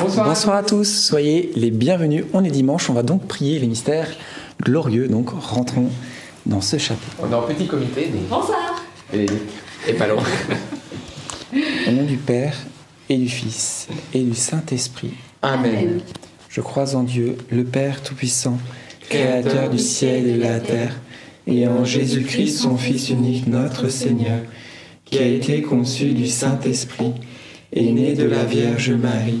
Bonsoir, à, tous. soyez les bienvenus. On est dimanche, on va donc prier les mystères glorieux. Donc rentrons dans ce chapitre. On est en petit comité. Bonsoir. Et, et pas long. Au nom du Père et du Fils et du Saint-Esprit. Amen. Je crois en Dieu, le Père Tout-Puissant, Créateur du ciel et de la terre, et en Jésus-Christ, son Fils unique, notre Seigneur, qui a été conçu du Saint-Esprit, et né de la Vierge Marie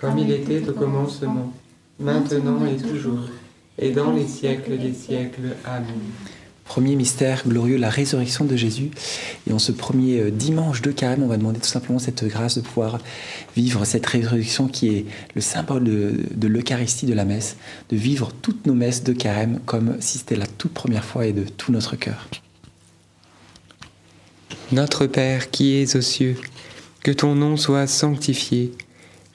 comme il était au commencement, maintenant et toujours, et dans les siècles des siècles. Amen. Premier mystère glorieux, la résurrection de Jésus. Et en ce premier euh, dimanche de carême, on va demander tout simplement cette grâce de pouvoir vivre cette résurrection qui est le symbole de, l'Eucharistie de la messe, de vivre toutes nos messes de carême comme si c'était la toute première fois et de tout notre cœur. Notre Père qui es aux cieux, que ton nom soit sanctifié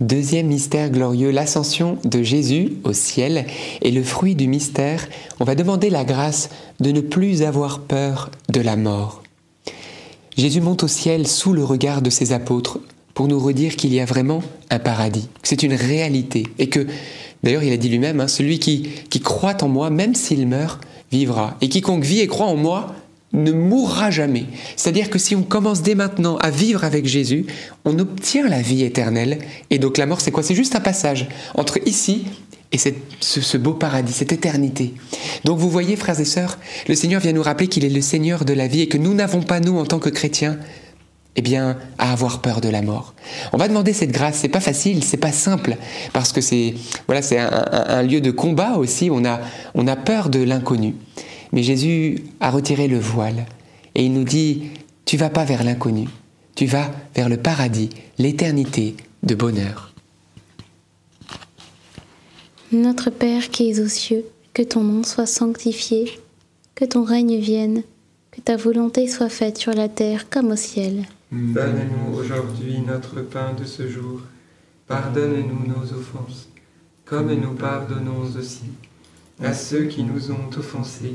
Deuxième mystère glorieux, l'ascension de Jésus au ciel. Et le fruit du mystère, on va demander la grâce de ne plus avoir peur de la mort. Jésus monte au ciel sous le regard de ses apôtres pour nous redire qu'il y a vraiment un paradis, que c'est une réalité. Et que, d'ailleurs, il a dit lui-même, hein, celui qui, qui croit en moi, même s'il meurt, vivra. Et quiconque vit et croit en moi, ne mourra jamais. C'est-à-dire que si on commence dès maintenant à vivre avec Jésus, on obtient la vie éternelle. Et donc la mort, c'est quoi? C'est juste un passage entre ici et ce, beau paradis, cette éternité. Donc vous voyez, frères et sœurs, le Seigneur vient nous rappeler qu'il est le Seigneur de la vie et que nous n'avons pas, nous, en tant que chrétiens, eh bien, à avoir peur de la mort. On va demander cette grâce. C'est pas facile, c'est pas simple, parce que c'est voilà, c'est un, un- un lieu de combat aussi. On a, on a peur de l'inconnu. Mais Jésus a retiré le voile et il nous dit tu vas pas vers l'inconnu, tu vas vers le paradis, l'éternité de bonheur. Notre Père qui es aux cieux, que ton nom soit sanctifié, que ton règne vienne, que ta volonté soit faite sur la terre comme au ciel. Donne-nous aujourd'hui notre pain de ce jour. Pardonne-nous nos offenses, comme nous pardonnons aussi à ceux qui nous ont offensés.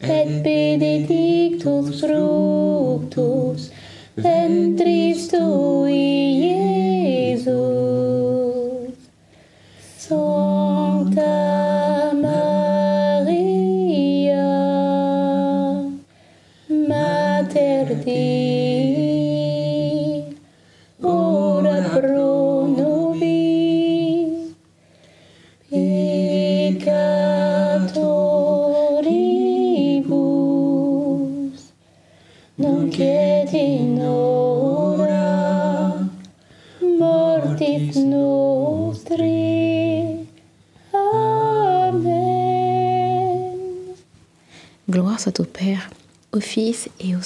et benedictus fructus ventris tui, Iesus. Sancta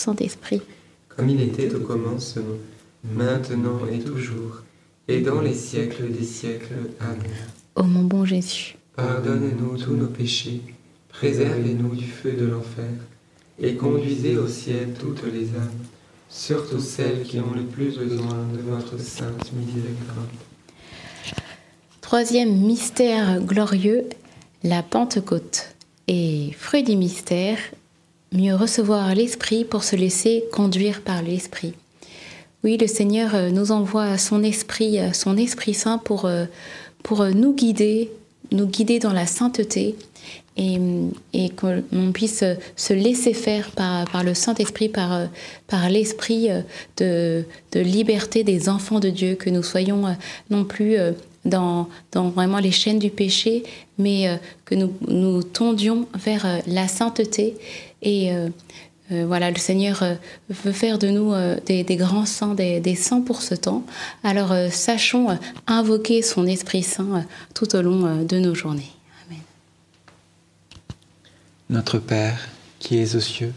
Saint-Esprit. Comme il était au commencement, maintenant et toujours, et dans les siècles des siècles. Amen. Ô mon bon Jésus, Pardonne-nous tous nos péchés, préservez-nous du feu de l'enfer, et conduisez au ciel toutes les âmes, surtout celles qui ont le plus besoin de votre sainte miséricorde. troisième mystère glorieux, la Pentecôte. Et fruit du mystère, mieux recevoir l'Esprit pour se laisser conduire par l'Esprit. Oui, le Seigneur euh, nous envoie son Esprit, euh, son Esprit Saint pour, euh, pour nous guider, nous guider dans la sainteté et, et qu'on puisse se laisser faire par, par le Saint-Esprit, par, par l'Esprit de, de liberté des enfants de Dieu, que nous soyons non plus dans, vraiment les chaînes du péché, mais euh, que nous, nous tondions vers euh, la sainteté. Et euh, voilà, le Seigneur veut faire de nous des, grands saints, des, des saints pour ce temps. Alors sachons invoquer son Esprit Saint tout au long de nos journées. Amen. Notre Père, qui es aux cieux,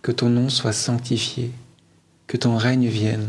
que ton nom soit sanctifié, que ton règne vienne,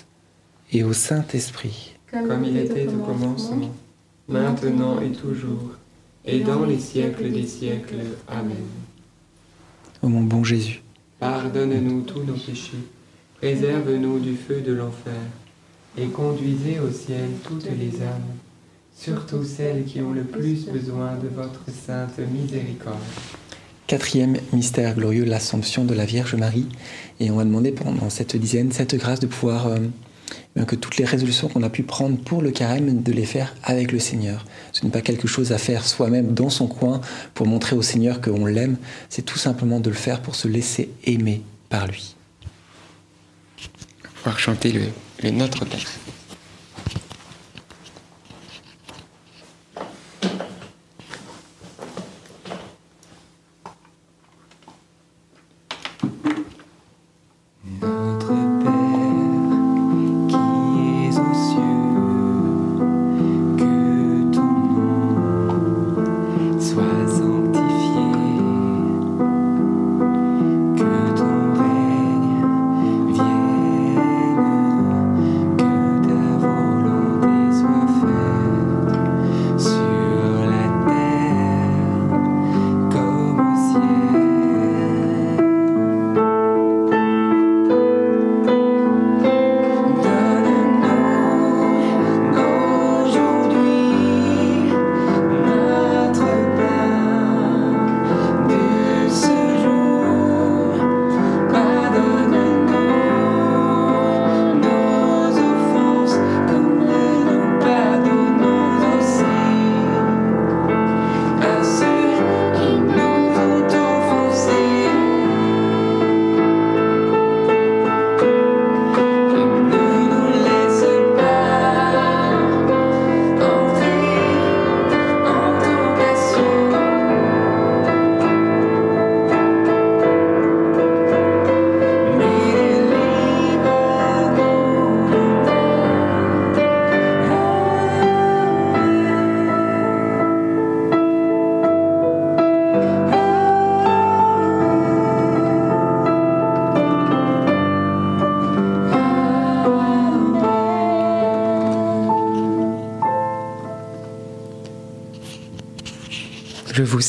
et au Saint-Esprit. Comme il était au commencement, maintenant et toujours, et dans les siècles des siècles. Amen. Ô mon bon Jésus, Pardonne-nous tous nos péchés, préserve-nous du feu de l'enfer, et conduisez au ciel toutes les âmes, surtout celles qui ont le plus besoin de votre sainte miséricorde. quatrième mystère glorieux, l'Assomption de la Vierge Marie. Et on va demander pendant cette dizaine cette grâce de pouvoir, euh, que toutes les résolutions qu'on a pu prendre pour le carême, de les faire avec le Seigneur. Ce n'est pas quelque chose à faire soi-même dans son coin pour montrer au Seigneur qu'on l'aime, c'est tout simplement de le faire pour se laisser aimer par lui. pouvoir chanter le, le Notre Père.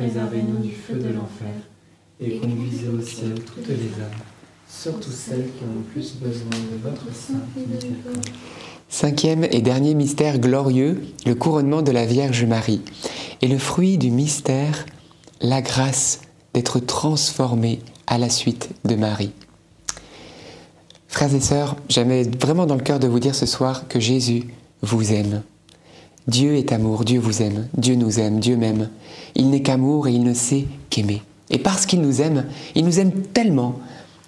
préservez-nous du feu de l'enfer, et conduisez au ciel toutes les âmes, surtout celles qui ont le plus besoin de votre sainte miséricorde. Cinquième et dernier mystère glorieux, le couronnement de la Vierge Marie. Et le fruit du mystère, la grâce d'être transformé à la suite de Marie. Frères et sœurs, j'avais vraiment dans le cœur de vous dire ce soir que Jésus vous aime. Dieu est amour, Dieu vous aime, Dieu nous aime, Dieu m'aime. Il n'est qu'amour et il ne sait qu'aimer. Et parce qu'il nous aime, il nous aime tellement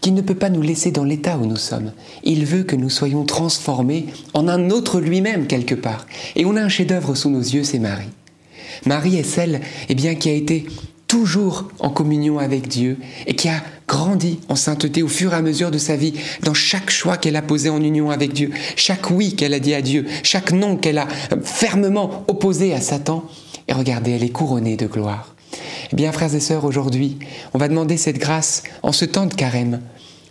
qu'il ne peut pas nous laisser dans l'état où nous sommes. Il veut que nous soyons transformés en un autre lui-même quelque part. Et on a un chef-d'œuvre sous nos yeux, c'est Marie. Marie est celle eh bien, qui a été toujours en communion avec Dieu et qui a grandi en sainteté au fur et à mesure de sa vie dans chaque choix qu'elle a posé en union avec Dieu, chaque oui qu'elle a dit à Dieu, chaque non qu'elle a fermement opposé à Satan. Et regardez, elle est couronnée de gloire. Eh bien, frères et sœurs, aujourd'hui, on va demander cette grâce en ce temps de carême,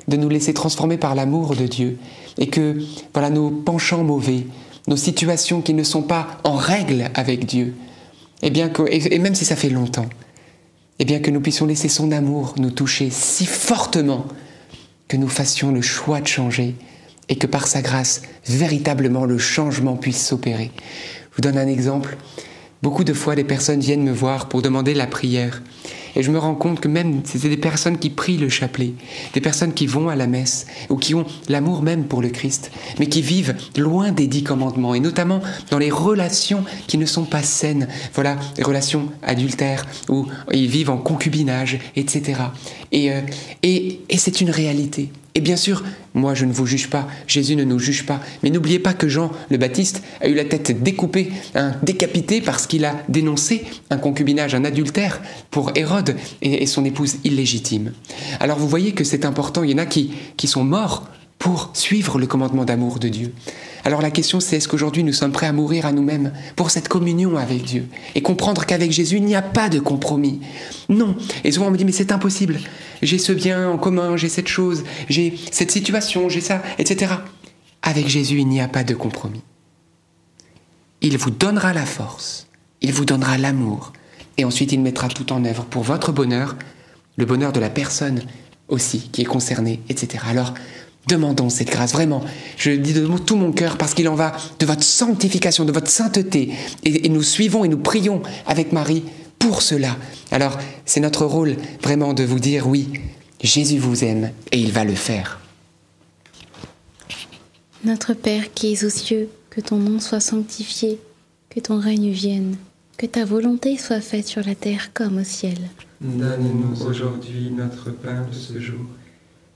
de nous laisser transformer par l'amour de Dieu et que, voilà, nos penchants mauvais, nos situations qui ne sont pas en règle avec Dieu, eh bien et même si ça fait longtemps, eh bien que nous puissions laisser son amour nous toucher si fortement que nous fassions le choix de changer et que par sa grâce, véritablement, le changement puisse s'opérer. Je vous donne un exemple. Beaucoup de fois, des personnes viennent me voir pour demander la prière. Et je me rends compte que même c'est des personnes qui prient le chapelet, des personnes qui vont à la messe, ou qui ont l'amour même pour le Christ, mais qui vivent loin des dix commandements, et notamment dans les relations qui ne sont pas saines. Voilà, les relations adultères, où ils vivent en concubinage, etc. Et, euh, et, et c'est une réalité. Et bien sûr, moi je ne vous juge pas, Jésus ne nous juge pas, mais n'oubliez pas que Jean le Baptiste a eu la tête découpée, hein, décapitée parce qu'il a dénoncé un concubinage, un adultère pour Hérode et, son épouse illégitime. Alors vous voyez que c'est important, il y en a qui, qui sont morts pour suivre le commandement d'amour de Dieu. Alors la question c'est est-ce qu'aujourd'hui nous sommes prêts à mourir à nous-mêmes pour cette communion avec Dieu et comprendre qu'avec Jésus il n'y a pas de compromis? Non. Et souvent on me dit mais c'est impossible. J'ai ce bien en commun, j'ai cette chose, j'ai cette situation, j'ai ça, etc. Avec Jésus il n'y a pas de compromis. Il vous donnera la force, il vous donnera l'amour et ensuite il mettra tout en œuvre pour votre bonheur, le bonheur de la personne aussi qui est concernée, etc. Alors Demandons cette grâce, vraiment. Je le dis de tout mon cœur parce qu'il en va de votre sanctification, de votre sainteté. Et, nous suivons et nous prions avec Marie pour cela. Alors, c'est notre rôle vraiment de vous dire oui, Jésus vous aime et il va le faire. Notre Père qui es aux cieux, que ton nom soit sanctifié, que ton règne vienne, que ta volonté soit faite sur la terre comme au ciel. Donne-nous aujourd'hui notre pain de ce jour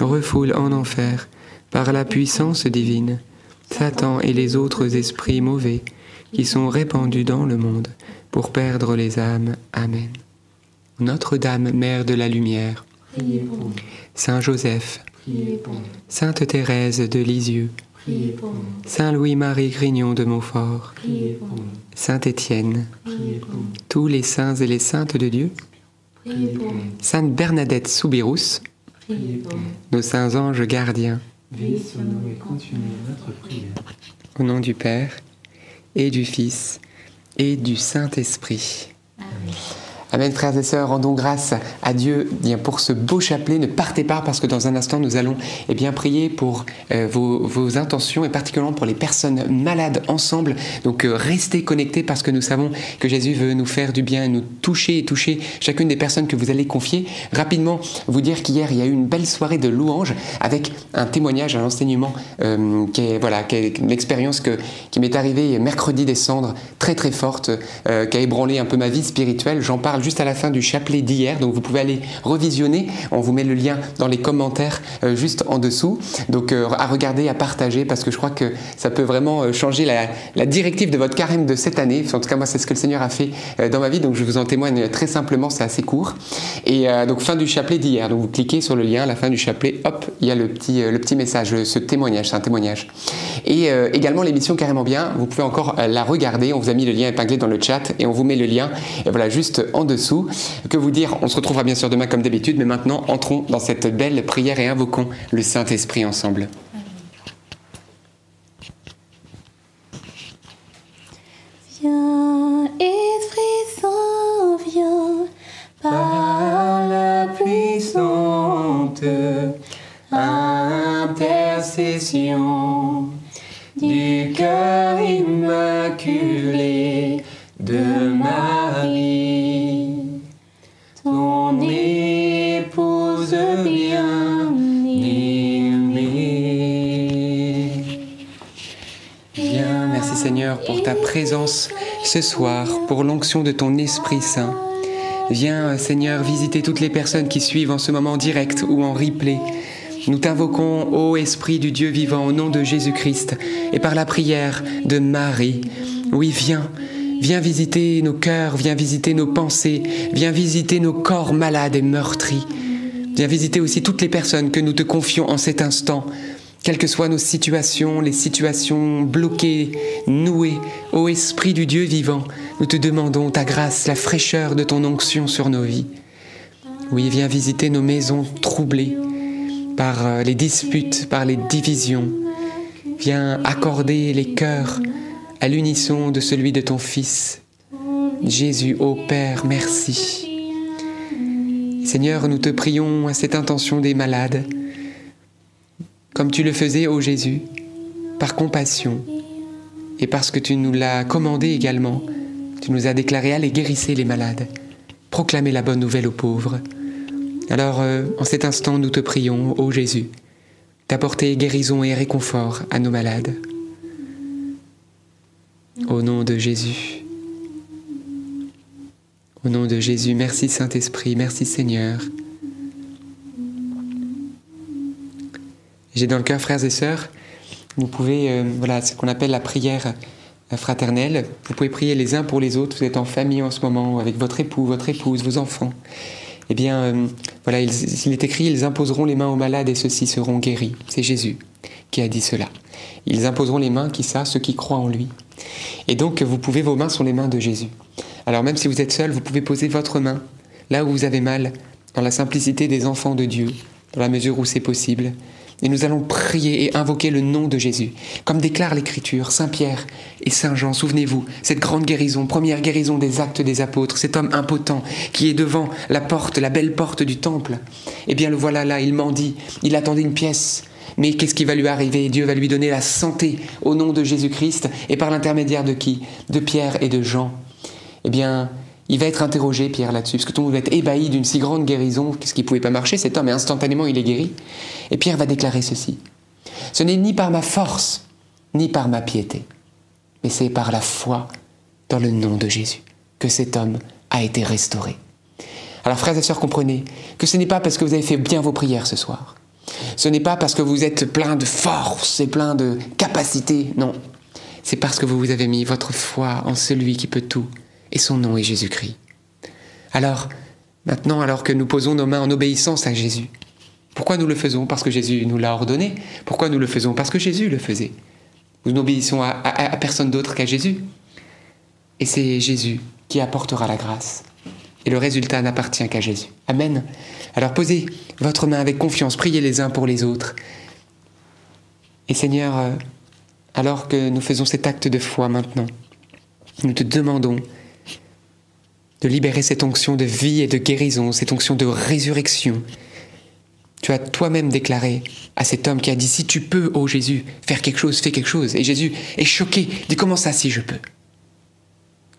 refoule en enfer, par la puissance divine, Satan et les autres esprits mauvais qui sont répandus dans le monde pour perdre les âmes. Amen. Notre-Dame, Mère de la Lumière, Priez pour nous. Saint Joseph, Priez pour nous. Sainte Thérèse de Lisieux, Priez pour nous. Saint Louis-Marie Grignon de Montfort, Priez pour nous. Saint Étienne, Priez pour nous. tous les saints et les saintes de Dieu, Priez pour nous. Sainte Bernadette Soubirous, Priez pour nous. nos saints anges gardiens, Veillez sur nous et continuez notre prière. au nom du Père et du Fils et du Saint-Esprit. Amen, frères et sœurs, rendons grâce à Dieu eh pour ce beau chapelet. Ne partez pas parce que dans un instant, nous allons eh bien, prier pour euh, vos, vos intentions et particulièrement pour les personnes malades ensemble. Donc euh, restez connectés parce que nous savons que Jésus veut nous faire du bien nous toucher et toucher chacune des personnes que vous allez confier. Rapidement, vous dire qu'hier, il y a eu une belle soirée de louanges avec un témoignage, un enseignement euh, qui est, voilà, qui est une expérience que, qui m'est arrivée mercredi des cendres, très très forte, qui a ébranlé un peu ma vie spirituelle. J'en parle juste à la fin du chapelet d'hier, donc vous pouvez aller revisionner. On vous met le lien dans les commentaires euh, juste en dessous. Donc euh, à regarder, à partager, parce que je crois que ça peut vraiment euh, changer la, directive de votre carême de cette année. En tout cas, moi, c'est ce que le Seigneur a fait dans ma vie, donc je vous en témoigne très simplement, c'est assez court. Et donc fin du chapelet d'hier, donc vous cliquez sur le lien la fin du chapelet, hop, il y a le petit, le petit message, ce témoignage, c'est un témoignage. Et également l'émission Carrément Bien, vous pouvez encore la regarder, on vous a mis le lien épinglé dans le chat et on vous met le lien et voilà, juste en dessous. Que vous dire, on se retrouvera bien sûr demain comme d'habitude, mais maintenant entrons dans cette belle prière et invoquons le Saint-Esprit ensemble. Viens, Esprit Saint, viens, par la puissante intercession du cœur immaculé de Marie, Seigneur pour ta présence ce soir, pour l'onction de ton Esprit Saint. Viens, Seigneur, visiter toutes les personnes qui suivent en ce moment en direct ou en replay. Nous t'invoquons, ô Esprit du Dieu vivant, au nom de Jésus-Christ et par la prière de Marie. Oui, viens, viens visiter nos cœurs, viens visiter nos pensées, viens visiter nos corps malades et meurtris. Viens visiter aussi toutes les personnes que nous te confions en cet instant, quelles que soient nos situations, les situations bloquées, nouées, ô Esprit du Dieu vivant, nous te demandons ta grâce, la fraîcheur de ton onction sur nos vies. Oui, viens visiter nos maisons troublées par euh, les disputes, par les divisions. Viens accorder les cœurs à l'unisson de celui de ton Fils. Jésus, ô Père, merci. Seigneur, nous te prions à cette intention des malades, comme tu le faisais, ô Jésus, par compassion, et parce que tu nous l'as commandé également, tu nous as déclaré allez guérissez les malades, proclamez la bonne nouvelle aux pauvres. Alors, euh, en cet instant, nous te prions, ô Jésus, d'apporter guérison et réconfort à nos malades. Au nom de Jésus. Au nom de Jésus, merci Saint-Esprit, merci Seigneur. J'ai dans le cœur, frères et sœurs, vous pouvez, euh, voilà, ce qu'on appelle la prière fraternelle. Vous pouvez prier les uns pour les autres. Vous êtes en famille en ce moment, avec votre époux, votre épouse, vos enfants. Eh bien, euh, voilà, il, il est écrit, ils imposeront les mains aux malades et ceux-ci seront guéris. C'est Jésus qui a dit cela. Ils imposeront les mains, qui ça Ceux qui croient en lui. Et donc, vous pouvez, vos mains sont les mains de Jésus. Alors même si vous êtes seul, vous pouvez poser votre main là où vous avez mal, dans la simplicité des enfants de Dieu, dans la mesure où c'est possible. Et nous allons prier et invoquer le nom de Jésus. Comme déclare l'Écriture, Saint Pierre et Saint Jean, souvenez-vous, cette grande guérison, première guérison des actes des apôtres, cet homme impotent qui est devant la porte, la belle porte du temple. Eh bien le voilà là, il mendie, il attendait une pièce. Mais qu'est-ce qui va lui arriver? Dieu va lui donner la santé au nom de Jésus-Christ et par l'intermédiaire de qui? De Pierre et de Jean. Eh bien, il va être interrogé, Pierre, là-dessus, parce que tout le monde va être ébahi d'une si grande guérison, qu'est-ce qui ne pouvait pas marcher, cet homme, et instantanément il est guéri. Et Pierre va déclarer ceci. Ce n'est ni par ma force, ni par ma piété, mais c'est par la foi dans le nom de Jésus que cet homme a été restauré. Alors frères et sœurs, comprenez que ce n'est pas parce que vous avez fait bien vos prières ce soir. Ce n'est pas parce que vous êtes plein de force et plein de capacité, non. C'est parce que vous vous avez mis votre foi en celui qui peut tout, et son nom est Jésus-Christ. Alors, maintenant, alors que nous posons nos mains en obéissance à Jésus, pourquoi nous le faisons Parce que Jésus nous l'a ordonné? Pourquoi nous le faisons Parce que Jésus le faisait? Nous n'obéissons à, personne d'autre qu'à Jésus. Et c'est Jésus qui apportera la grâce. Et le résultat n'appartient qu'à Jésus. Amen. Alors posez votre main avec confiance, priez les uns pour les autres. Et Seigneur, euh, alors que nous faisons cet acte de foi maintenant, nous te demandons de libérer cette onction de vie et de guérison, cette onction de résurrection. Tu as toi-même déclaré à cet homme qui a dit, si tu peux, ô Jésus, faire quelque chose, fais quelque chose. Et Jésus est choqué, dit, comment ça, si je peux?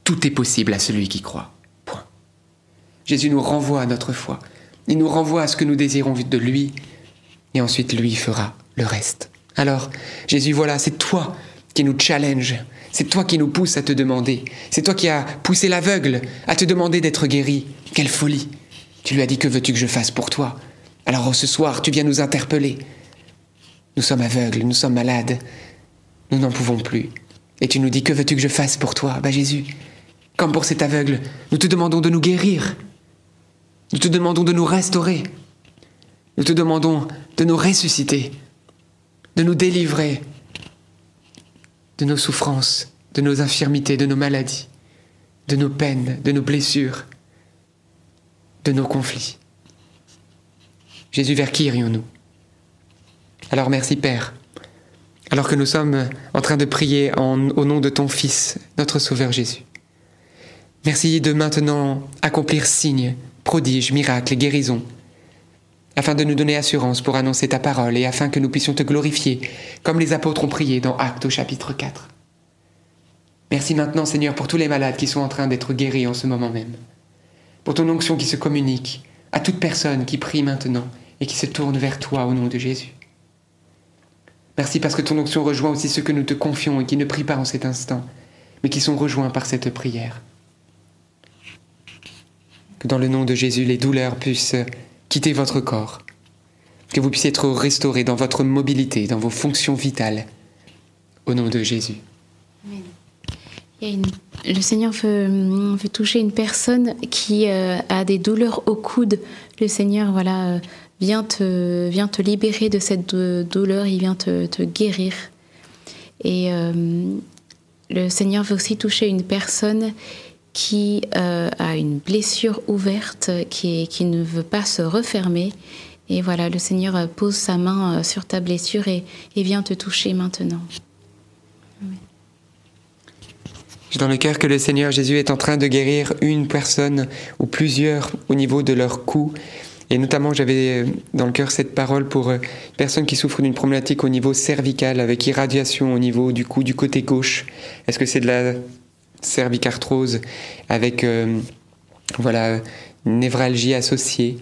Tout est possible à celui qui croit. Point. Jésus nous renvoie à notre foi. Il nous renvoie à ce que nous désirons de lui. Et ensuite, lui fera le reste. Alors, Jésus, voilà, c'est toi qui nous challenge, c'est toi qui nous pousse à te demander. C'est toi qui as poussé l'aveugle à te demander d'être guéri. Quelle folie. Tu lui as dit que veux-tu que je fasse pour toi? Alors ce soir, tu viens nous interpeller. Nous sommes aveugles, nous sommes malades. Nous n'en pouvons plus. Et tu nous dis que veux-tu que je fasse pour toi Bah Jésus, comme pour cet aveugle, nous te demandons de nous guérir. Nous te demandons de nous restaurer. Nous te demandons de nous ressusciter, de nous délivrer de nos souffrances, de nos infirmités, de nos maladies, de nos peines, de nos blessures, de nos conflits. Jésus, vers qui irions-nous? Alors merci Père, alors que nous sommes en train de prier au nom de ton Fils, notre Sauveur Jésus. Merci de maintenant accomplir signes, prodiges, miracles guérisons, afin de nous donner assurance pour annoncer ta parole et afin que nous puissions te glorifier, comme les apôtres ont prié dans Actes au chapitre 4. Merci maintenant Seigneur pour tous les malades qui sont en train d'être guéris en ce moment même, pour ton onction qui se communique à toute personne qui prie maintenant et qui se tourne vers toi au nom de Jésus. Merci parce que ton onction rejoint aussi ceux que nous te confions et qui ne prient pas en cet instant, mais qui sont rejoints par cette prière. Que dans le nom de Jésus, les douleurs puissent quittez votre corps, que vous puissiez être restauré dans votre mobilité, dans vos fonctions vitales, au nom de Jésus. Le Seigneur veut, toucher une personne qui euh, a des douleurs au coude. Le Seigneur, voilà, euh, vient te, te libérer de cette douleur, il vient te, guérir. Et euh, le Seigneur veut aussi toucher une personne qui euh, a une blessure ouverte qui, qui, ne veut pas se refermer. Et voilà, le Seigneur pose sa main euh, sur ta blessure et, vient te toucher maintenant. J'ai dans le cœur que le Seigneur Jésus est en train de guérir une personne ou plusieurs au niveau de leur cou. Et notamment, j'avais euh, dans le cœur cette parole pour une personne qui souffre d'une problématique au niveau cervical avec irradiation au niveau du cou du côté gauche. Est-ce que c'est de la cervicarthrose avec euh, voilà névralgie associée?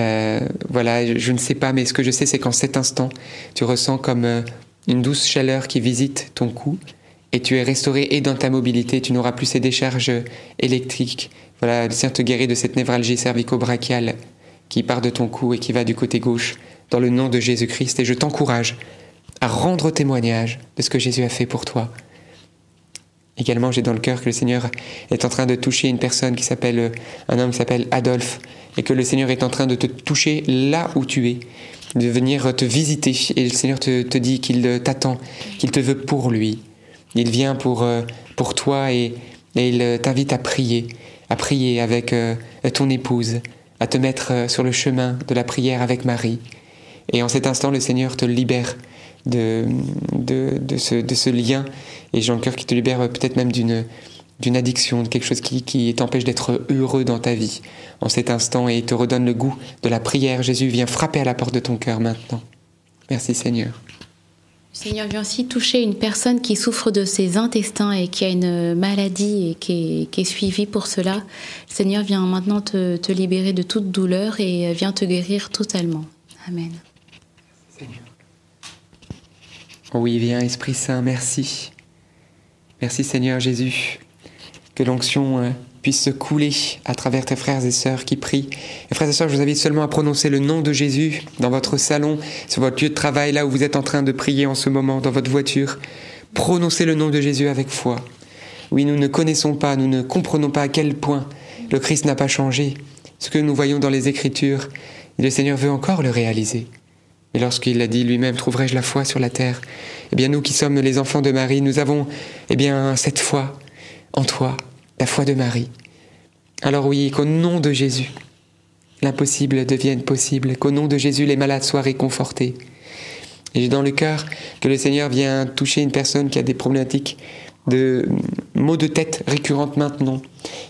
Euh, voilà, je ne sais pas, mais ce que je sais, c'est qu'en cet instant, tu ressens comme euh, une douce chaleur qui visite ton cou et tu es restauré et dans ta mobilité, tu n'auras plus ces décharges électriques. Voilà, le te guérit de cette névralgie cervico-brachiale qui part de ton cou et qui va du côté gauche, dans le nom de Jésus-Christ. Et je t'encourage à rendre témoignage de ce que Jésus a fait pour toi Également, j'ai dans le cœur que le Seigneur est en train de toucher une personne qui s'appelle, euh, un homme qui s'appelle Adolphe, et que le Seigneur est en train de te toucher là où tu es, de venir te visiter. Et le Seigneur te, te dit qu'il t'attend, qu'il te veut pour lui. Il vient pour, euh, pour toi et, Et il t'invite à prier, à prier avec ton épouse, à te mettre sur le chemin de la prière avec Marie. Et en cet instant, le Seigneur te libère de, de, ce, de ce, lien. Et j'ai le cœur qui te libère peut-être même d'une d'une addiction, de quelque chose qui, qui t'empêche d'être heureux dans ta vie en cet instant et te redonne le goût de la prière. Jésus vient frapper à la porte de ton cœur maintenant. Merci Seigneur. Seigneur vient aussi toucher une personne qui souffre de ses intestins et qui a une maladie et qui est, suivie pour cela. Seigneur vient maintenant te, libérer de toute douleur et vient te guérir totalement. Amen. Seigneur. Oui, viens Esprit Saint, merci. Merci Seigneur Jésus. Que l'onction euh, puisse se couler à travers tes frères et sœurs qui prient. Et frères et sœurs, je vous invite seulement à prononcer le nom de Jésus dans votre salon, sur votre lieu de travail, là où vous êtes en train de prier en ce moment, dans votre voiture. Prononcez le nom de Jésus avec foi. Oui, nous ne connaissons pas, nous ne comprenons pas à quel point le Christ n'a pas changé. Ce que nous voyons dans les Écritures, le Seigneur veut encore le réaliser. Et lorsqu'il a dit lui-même, trouverai-je la foi sur la terre? Eh bien, nous qui sommes les enfants de Marie, nous avons, eh bien, cette foi en toi, la foi de Marie. Alors oui, qu'au nom de Jésus, l'impossible devienne possible, qu'au nom de Jésus, les malades soient réconfortés. Et j'ai dans le cœur que le Seigneur vient toucher une personne qui a des problématiques de maux de tête récurrentes maintenant.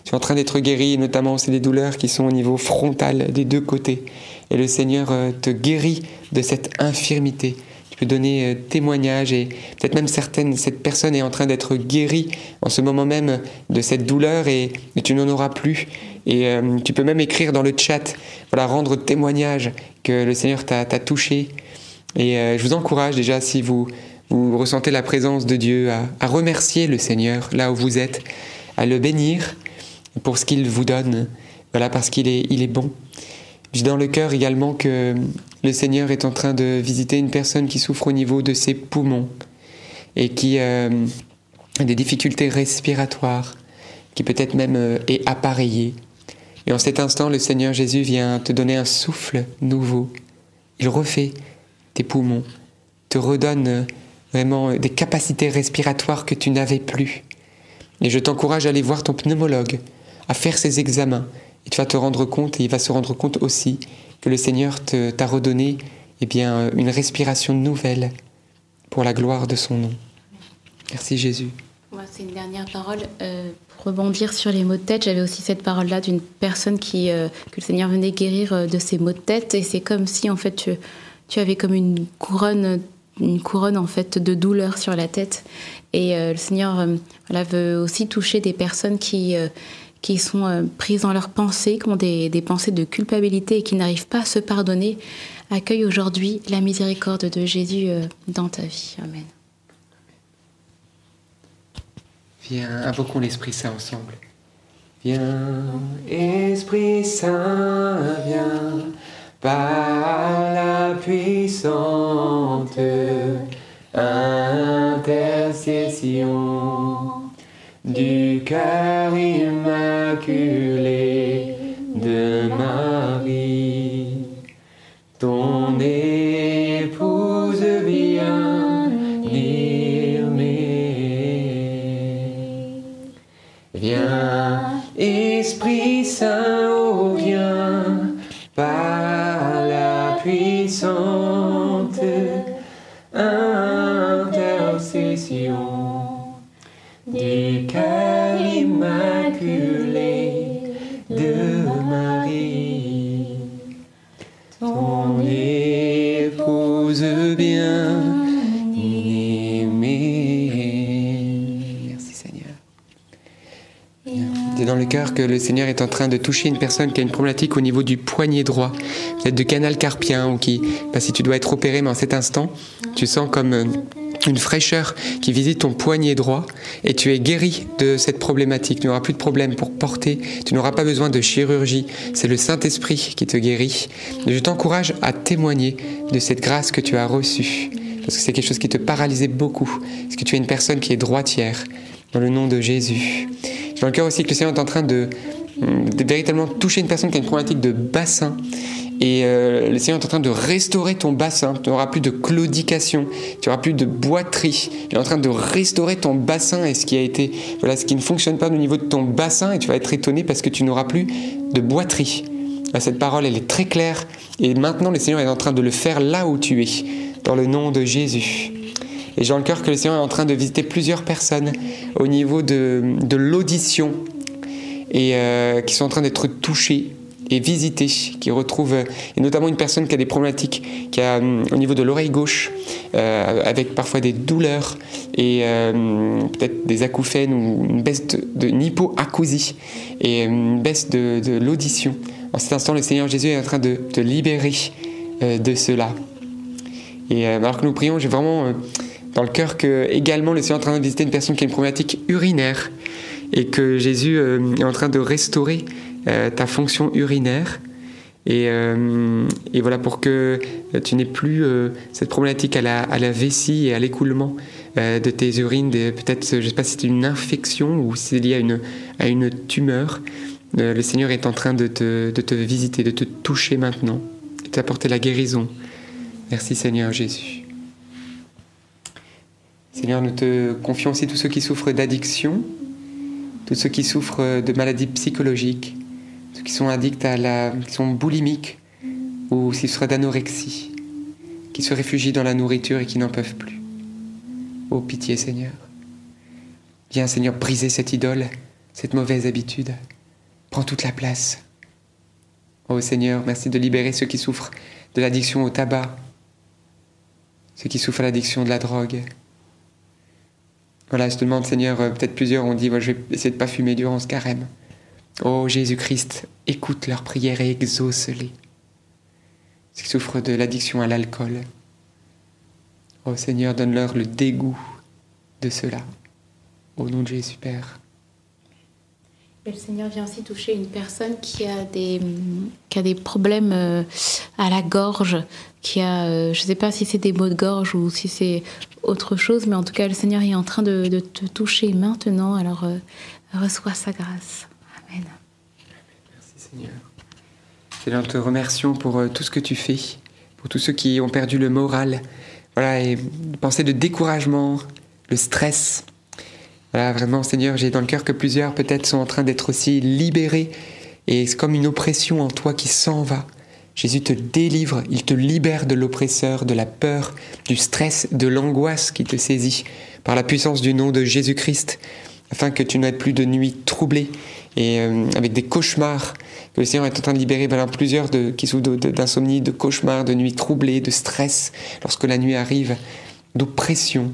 Tu es en train d'être guéri, notamment c'est des douleurs qui sont au niveau frontal des deux côtés. Et le Seigneur euh, te guérit de cette infirmité. Tu peux donner euh, témoignage et peut-être même certaines, cette personne est en train d'être guérie en ce moment même de cette douleur et, tu n'en auras plus. Et euh, tu peux même écrire dans le chat, voilà, rendre témoignage que le Seigneur t'a touché. Et je vous encourage déjà si vous, vous ressentez la présence de Dieu à, à remercier le Seigneur là où vous êtes, à le bénir pour ce qu'il vous donne, voilà parce qu'il est, il est bon. J'ai dans le cœur également que le Seigneur est en train de visiter une personne qui souffre au niveau de ses poumons et qui euh, a des difficultés respiratoires, qui peut-être même euh, est appareillée. Et en cet instant, le Seigneur Jésus vient te donner un souffle nouveau. Il refait tes poumons, te redonne euh, vraiment des capacités respiratoires que tu n'avais plus. Et je t'encourage à aller voir ton pneumologue, à faire ses examens, et tu vas te rendre compte, et il va se rendre compte aussi, que le Seigneur t'a redonné eh bien, une respiration nouvelle pour la gloire de son nom. Merci Jésus. C'est une dernière parole. Euh, pour rebondir sur les mots de tête, j'avais aussi cette parole-là d'une personne qui, euh, que le Seigneur venait guérir euh, de ses maux de tête. Et c'est comme si, en fait, tu, tu, avais comme une couronne, une couronne en fait, de douleur sur la tête. Et le Seigneur voilà, veut aussi toucher des personnes qui qui sont euh, prises dans leurs pensées, qui ont des, pensées de culpabilité et qui n'arrivent pas à se pardonner, accueille aujourd'hui la miséricorde de Jésus euh, dans ta vie. Amen. Viens, invoquons l'Esprit Saint ensemble. Viens, Esprit Saint, viens, par la puissante intercession du cœur immaculé de Marie, ton épouse bien aimée. Viens, Esprit que le Seigneur est en train de toucher une personne qui a une problématique au niveau du poignet droit, peut-être de canal carpien, ou qui, bah, si tu dois être opéré, mais en cet instant, tu sens comme euh, une fraîcheur qui visite ton poignet droit et tu es guéri de cette problématique. Tu n'auras plus de problème pour porter, tu n'auras pas besoin de chirurgie. C'est le Saint-Esprit qui te guérit. je t'encourage à témoigner de cette grâce que tu as reçue parce que c'est quelque chose qui te paralysait beaucoup. Parce que tu es une personne qui est droitière? Dans le nom de Jésus. J'ai dans le cœur aussi que le Seigneur est en train de, véritablement toucher une personne qui a une problématique de bassin et euh, le Seigneur est en train de restaurer ton bassin. Tu n'auras plus de claudication, tu n'auras plus de boiterie. Il est en train de restaurer ton bassin et ce qui a été, voilà, ce qui ne fonctionne pas au niveau de ton bassin et tu vas être étonné parce que tu n'auras plus de boiterie. Cette parole, elle est très claire et maintenant le Seigneur est en train de le faire là où tu es, dans le nom de Jésus. Et j'ai le cœur que le Seigneur est en train de visiter plusieurs personnes au niveau de, de l'audition et euh, qui sont en train d'être touchées et visitées, qui retrouvent, et notamment une personne qui a des problématiques, qui a au niveau de l'oreille gauche, euh, avec parfois des douleurs et euh, peut-être des acouphènes ou une baisse de, de hypoacousie et une baisse de, de l'audition. En cet instant, le Seigneur Jésus est en train de te libérer de cela. Et alors que nous prions, j'ai vraiment dans le cœur que également le Seigneur est en train de visiter une personne qui a une problématique urinaire et que Jésus euh, est en train de restaurer euh, ta fonction urinaire. Et, euh, voilà, pour que tu n'aies plus cette problématique à la, à la, vessie et à l'écoulement de tes urines, peut-être, je ne sais pas si c'est une infection ou si c'est lié à une, à une tumeur. le Seigneur est en train de te, de te visiter, de te toucher maintenant, de t'apporter la guérison. Merci Seigneur Jésus. Seigneur, nous te confions aussi tous ceux qui souffrent d'addiction, tous ceux qui souffrent de maladies psychologiques, ceux qui sont addicts à la, qui sont boulimiques ou s'ils seraient d'anorexie, qui se réfugient dans la nourriture et qui n'en peuvent plus. Ô pitié Seigneur. Viens Seigneur briser cette idole, cette mauvaise habitude. Prends toute la place. Ô Seigneur, merci de libérer ceux qui souffrent de l'addiction au tabac, ceux qui souffrent de l'addiction de la drogue, voilà, je te demande, Seigneur, euh, peut-être plusieurs ont dit, je vais essayer de pas fumer durant ce carême. Oh Jésus-Christ, écoute leurs prières et exauce-les. Ceux qui souffrent de l'addiction à l'alcool. Oh Seigneur, donne-leur le dégoût de cela. Au nom de Jésus, Père. Le Seigneur vient aussi toucher une personne qui a des, qui a des problèmes euh, à la gorge, qui a, euh, je ne sais pas si c'est des maux de gorge ou si c'est autre chose, mais en tout cas, le Seigneur est en train de, te toucher maintenant. Alors, euh, reçois sa grâce. Amen. Merci Seigneur. Seigneur, nous te remercions pour tout ce que tu fais, pour tous ceux qui ont perdu le moral. Voilà, et penser de découragement, le stress, voilà, vraiment, Seigneur, j'ai dans le cœur que plusieurs peut-être sont en train d'être aussi libérés et c'est comme une oppression en toi qui s'en va. Jésus te délivre, il te libère de l'oppresseur, de la peur, du stress, de l'angoisse qui te saisit par la puissance du nom de Jésus-Christ, afin que tu n'aies plus de nuits troublées et euh, avec des cauchemars. Que le Seigneur est en train de libérer voilà, plusieurs de, qui souffrent d'insomnie, de cauchemars, de nuits troublées, de stress lorsque la nuit arrive, d'oppression,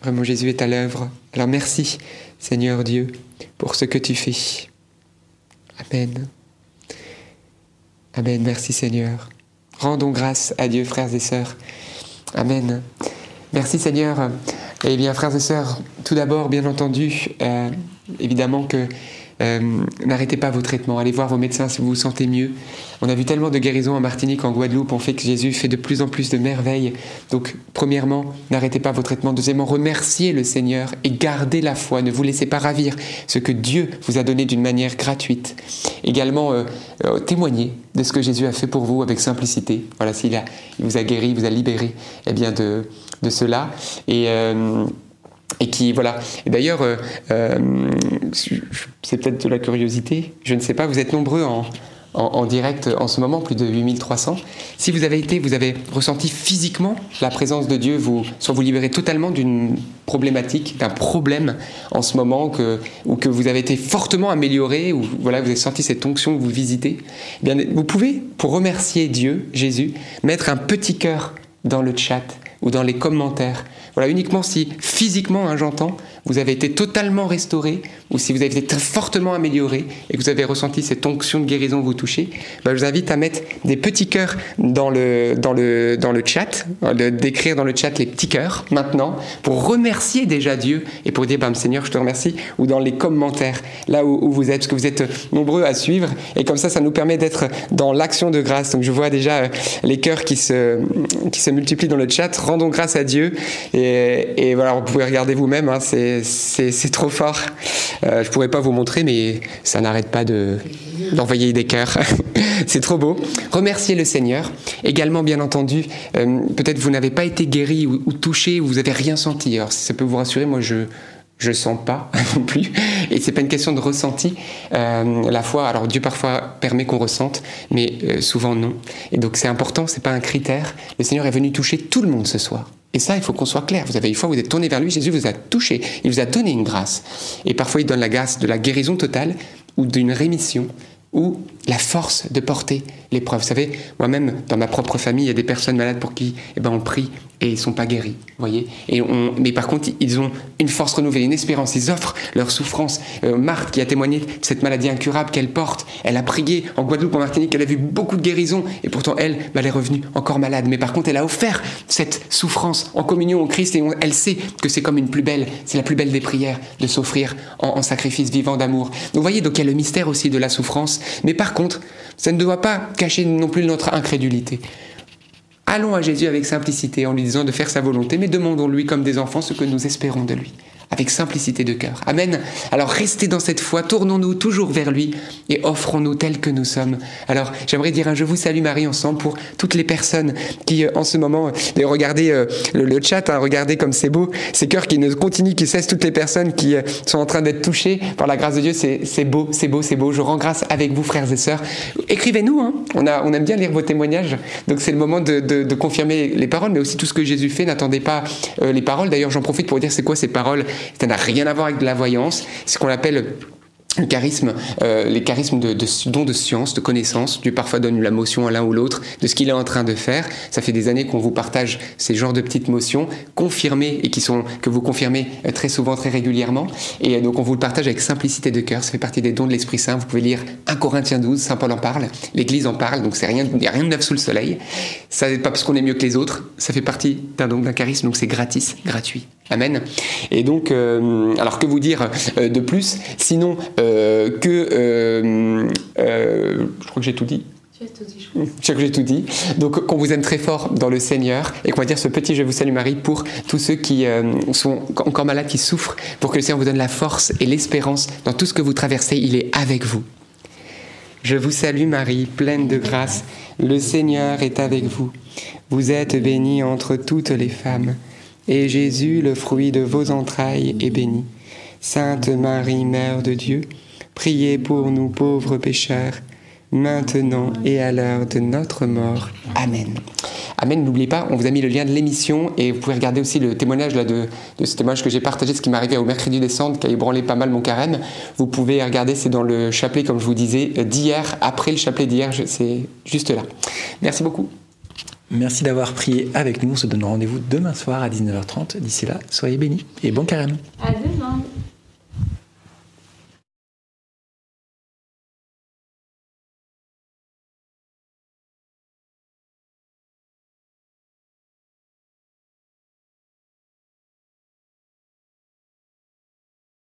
Vraiment, Jésus est à l'œuvre. Alors merci, Seigneur Dieu, pour ce que tu fais. Amen. Amen. Merci, Seigneur. Rendons grâce à Dieu, frères et sœurs. Amen. Merci, Seigneur. Eh bien, frères et sœurs, tout d'abord, bien entendu, euh, évidemment que euh, n'arrêtez pas vos traitements, allez voir vos médecins si vous vous sentez mieux. On a vu tellement de guérisons en Martinique, en Guadeloupe, on fait que Jésus fait de plus en plus de merveilles. Donc, premièrement, n'arrêtez pas vos traitements. Deuxièmement, remerciez le Seigneur et gardez la foi. Ne vous laissez pas ravir ce que Dieu vous a donné d'une manière gratuite. Également, euh, euh, témoignez de ce que Jésus a fait pour vous avec simplicité. Voilà, s'il il vous a guéri, il vous a libéré, eh bien de, de cela. Et et qui voilà. D'ailleurs, euh, euh, c'est peut-être de la curiosité, je ne sais pas, vous êtes nombreux en, en, direct en ce moment, plus de 8300. Si vous avez été, vous avez ressenti physiquement la présence de Dieu, vous, soit vous libérez totalement d'une problématique, d'un problème en ce moment, ou que vous avez été fortement amélioré, ou voilà, vous avez senti cette onction vous visitez, eh bien, vous pouvez, pour remercier Dieu, Jésus, mettre un petit cœur dans le chat ou dans les commentaires voilà, uniquement si physiquement, hein, j'entends, vous avez été totalement restauré, ou si vous avez été fortement amélioré et que vous avez ressenti cette onction de guérison vous toucher, ben, je vous invite à mettre des petits cœurs dans le, dans le, dans le chat, d'écrire dans le chat les petits cœurs maintenant, pour remercier déjà Dieu et pour dire, ben, Seigneur, je te remercie, ou dans les commentaires, là où, vous êtes, parce que vous êtes nombreux à suivre, et comme ça, ça nous permet d'être dans l'action de grâce. Donc je vois déjà euh, les cœurs qui se, qui se multiplient dans le chat. Rendons grâce à Dieu et et, voilà, vous pouvez regarder vous-même, hein, c'est trop fort. Euh, je pourrais pas vous montrer, mais ça n'arrête pas d'envoyer des cœurs. c'est trop beau. Remerciez le Seigneur. Également, bien entendu, euh, peut-être vous n'avez pas été guéri ou, ou touché, ou vous n'avez rien senti. Alors, si ça peut vous rassurer, moi, je je sens pas non plus. Et c'est pas une question de ressenti. Euh, la foi, alors Dieu parfois permet qu'on ressente, mais euh, souvent non. Et donc c'est important, c'est pas un critère. Le Seigneur est venu toucher tout le monde ce soir. Et ça, il faut qu'on soit clair. Vous avez une fois, vous êtes tourné vers lui, Jésus vous a touché, il vous a donné une grâce. Et parfois, il donne la grâce de la guérison totale ou d'une rémission ou la force de porter l'épreuve. Vous savez, moi-même, dans ma propre famille, il y a des personnes malades pour qui eh ben, on prie et ils sont pas guéris, voyez. Et on, mais par contre, ils ont une force renouvelée, une espérance. Ils offrent leur souffrance. Euh, Marthe, qui a témoigné de cette maladie incurable qu'elle porte, elle a prié en Guadeloupe, en Martinique, elle a vu beaucoup de guérisons, et pourtant elle, bah, elle est revenue encore malade. Mais par contre, elle a offert cette souffrance en communion au Christ, et elle sait que c'est comme une plus belle, c'est la plus belle des prières de s'offrir en, en sacrifice vivant d'amour. Donc, voyez, donc il y a le mystère aussi de la souffrance. Mais par contre, ça ne doit pas cacher non plus notre incrédulité. Allons à Jésus avec simplicité en lui disant de faire sa volonté, mais demandons-lui comme des enfants ce que nous espérons de lui avec simplicité de cœur. Amen. Alors restez dans cette foi, tournons-nous toujours vers lui et offrons-nous tels que nous sommes. Alors j'aimerais dire un je vous salue Marie ensemble pour toutes les personnes qui euh, en ce moment, euh, regardez euh, le, chat, hein, regardez comme c'est beau, ces cœurs qui ne continuent, qui cessent toutes les personnes qui euh, sont en train d'être touchées par la grâce de Dieu, c'est beau, c'est beau, c'est beau. Je rends grâce avec vous frères et sœurs. Écrivez-nous, hein. on, on aime bien lire vos témoignages, donc c'est le moment de, confirmer les paroles, mais aussi tout ce que Jésus fait, n'attendez pas les paroles. D'ailleurs j'en profite pour dire c'est quoi ces paroles ça n'a rien à voir avec de la voyance. C'est ce qu'on appelle le charisme, euh, les charismes de, dons de science, de connaissance. Dieu parfois donne la motion à l'un ou l'autre de ce qu'il est en train de faire. Ça fait des années qu'on vous partage ces genres de petites motions confirmées et qui sont que vous confirmez très souvent, très régulièrement. Et donc on vous le partage avec simplicité de cœur. Ça fait partie des dons de l'Esprit Saint. Vous pouvez lire 1 Corinthiens 12, Saint Paul en parle, l'Église en parle. Donc c'est rien, a rien de neuf sous le soleil. Ça n'est pas parce qu'on est mieux que les autres. Ça fait partie d'un don d'un charisme. Donc c'est gratis, gratuit. Amen. Et donc, euh, alors que vous dire euh, de plus? Sinon, euh, que euh, je crois que j'ai tout dit. Tu as tout dit, je crois que j'ai tout dit. Donc, qu'on vous aime très fort dans le Seigneur et qu'on va dire ce petit Je vous salue Marie pour tous ceux qui sont encore malades, qui souffrent, pour que le Seigneur vous donne la force et l'espérance dans tout ce que vous traversez. Il est avec vous. Je vous salue Marie, pleine de grâce. Le Seigneur est avec vous. Vous êtes bénie entre toutes les femmes. Et Jésus, le fruit de vos entrailles, est béni. Sainte Marie, Mère de Dieu, priez pour nous pauvres pécheurs, maintenant et à l'heure de notre mort. Amen. Amen. N'oubliez pas, on vous a mis le lien de l'émission et vous pouvez regarder aussi le témoignage là, de, de ce témoignage que j'ai partagé, ce qui m'est arrivé au mercredi décembre, qui a ébranlé pas mal mon carême. Vous pouvez regarder, c'est dans le chapelet, comme je vous disais, d'hier, après le chapelet d'hier, c'est juste là. Merci beaucoup. Merci d'avoir prié avec nous. On se donne rendez-vous demain soir à 19h30. D'ici là, soyez bénis et bon carême. À demain.